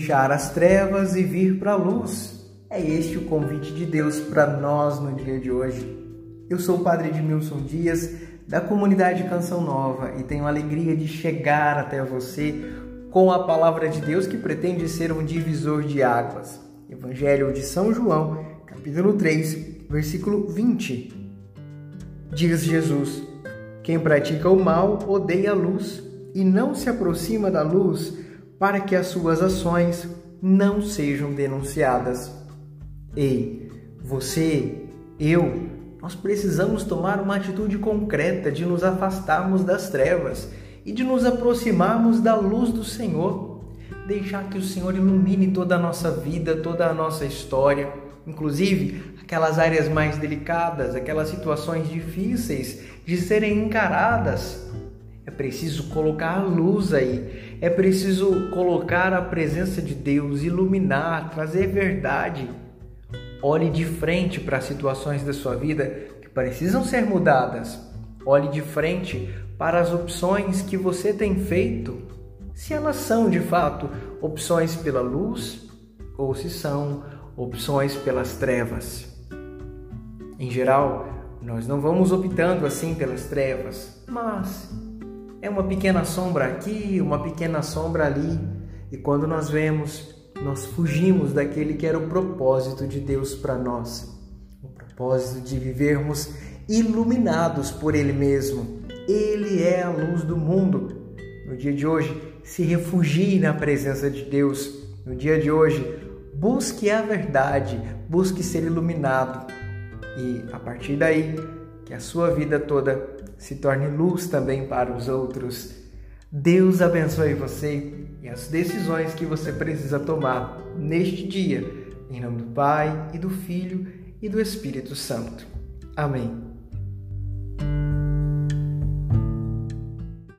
deixar as trevas e vir para a luz. É este o convite de Deus para nós no dia de hoje. Eu sou o Padre Edmilson Dias, da comunidade Canção Nova, e tenho a alegria de chegar até você com a palavra de Deus que pretende ser um divisor de águas. Evangelho de São João, capítulo 3, versículo 20. Diz Jesus: Quem pratica o mal odeia a luz e não se aproxima da luz para que as suas ações não sejam denunciadas. Ei, você, eu, nós precisamos tomar uma atitude concreta de nos afastarmos das trevas e de nos aproximarmos da luz do Senhor. Deixar que o Senhor ilumine toda a nossa vida, toda a nossa história, inclusive aquelas áreas mais delicadas, aquelas situações difíceis de serem encaradas. É preciso colocar a luz aí, é preciso colocar a presença de Deus, iluminar, trazer verdade. Olhe de frente para as situações da sua vida que precisam ser mudadas. Olhe de frente para as opções que você tem feito, se elas são de fato opções pela luz ou se são opções pelas trevas. Em geral, nós não vamos optando assim pelas trevas, mas é uma pequena sombra aqui, uma pequena sombra ali, e quando nós vemos, nós fugimos daquele que era o propósito de Deus para nós o propósito de vivermos iluminados por Ele mesmo ele é a luz do mundo. No dia de hoje, se refugie na presença de Deus. No dia de hoje, busque a verdade, busque ser iluminado. E a partir daí, que a sua vida toda se torne luz também para os outros. Deus abençoe você e as decisões que você precisa tomar neste dia. Em nome do Pai e do Filho e do Espírito Santo. Amém.